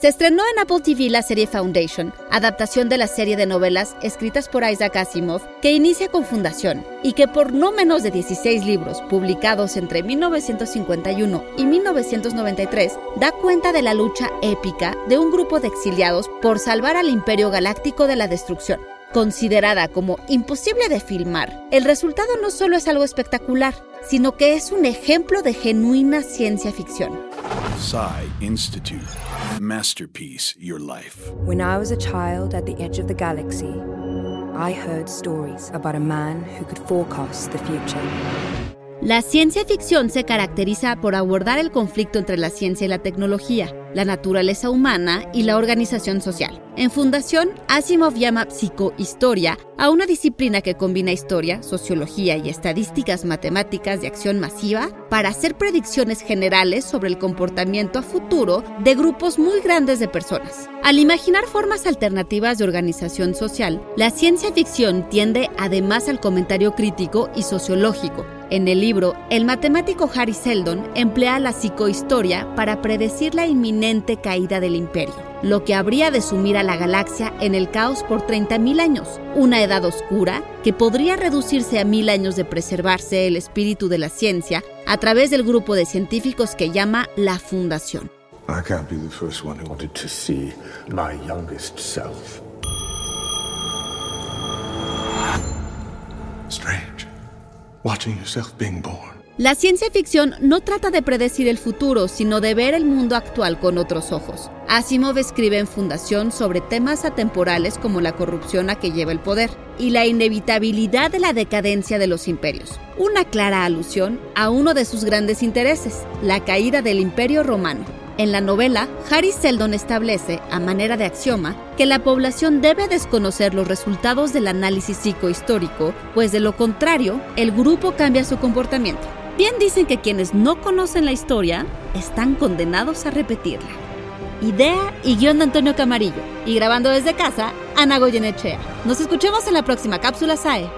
Se estrenó en Apple TV la serie Foundation, adaptación de la serie de novelas escritas por Isaac Asimov, que inicia con Fundación y que por no menos de 16 libros publicados entre 1951 y 1993 da cuenta de la lucha épica de un grupo de exiliados por salvar al Imperio Galáctico de la destrucción. Considerada como imposible de filmar, el resultado no solo es algo espectacular, sino que es un ejemplo de genuina ciencia ficción. Psy Institute. Masterpiece Your Life. When I was a child at the edge of the galaxy, I heard stories about a man who could forecast the future. La ciencia ficción se caracteriza por abordar el conflicto entre la ciencia y la tecnología, la naturaleza humana y la organización social. En Fundación, Asimov llama psicohistoria a una disciplina que combina historia, sociología y estadísticas matemáticas de acción masiva para hacer predicciones generales sobre el comportamiento a futuro de grupos muy grandes de personas. Al imaginar formas alternativas de organización social, la ciencia ficción tiende además al comentario crítico y sociológico, en el libro, el matemático Harry Seldon emplea la psicohistoria para predecir la inminente caída del imperio, lo que habría de sumir a la galaxia en el caos por 30.000 años, una edad oscura que podría reducirse a mil años de preservarse el espíritu de la ciencia a través del grupo de científicos que llama la Fundación. I can't be the first one who wanted to see my youngest self. Watching yourself being born. La ciencia ficción no trata de predecir el futuro, sino de ver el mundo actual con otros ojos. Asimov escribe en Fundación sobre temas atemporales como la corrupción a que lleva el poder y la inevitabilidad de la decadencia de los imperios. Una clara alusión a uno de sus grandes intereses, la caída del imperio romano. En la novela, Harry Seldon establece, a manera de axioma, que la población debe desconocer los resultados del análisis psicohistórico, pues de lo contrario, el grupo cambia su comportamiento. Bien dicen que quienes no conocen la historia están condenados a repetirla. Idea y guion de Antonio Camarillo. Y grabando desde casa, Ana Goyenechea. Nos escuchemos en la próxima cápsula SAE.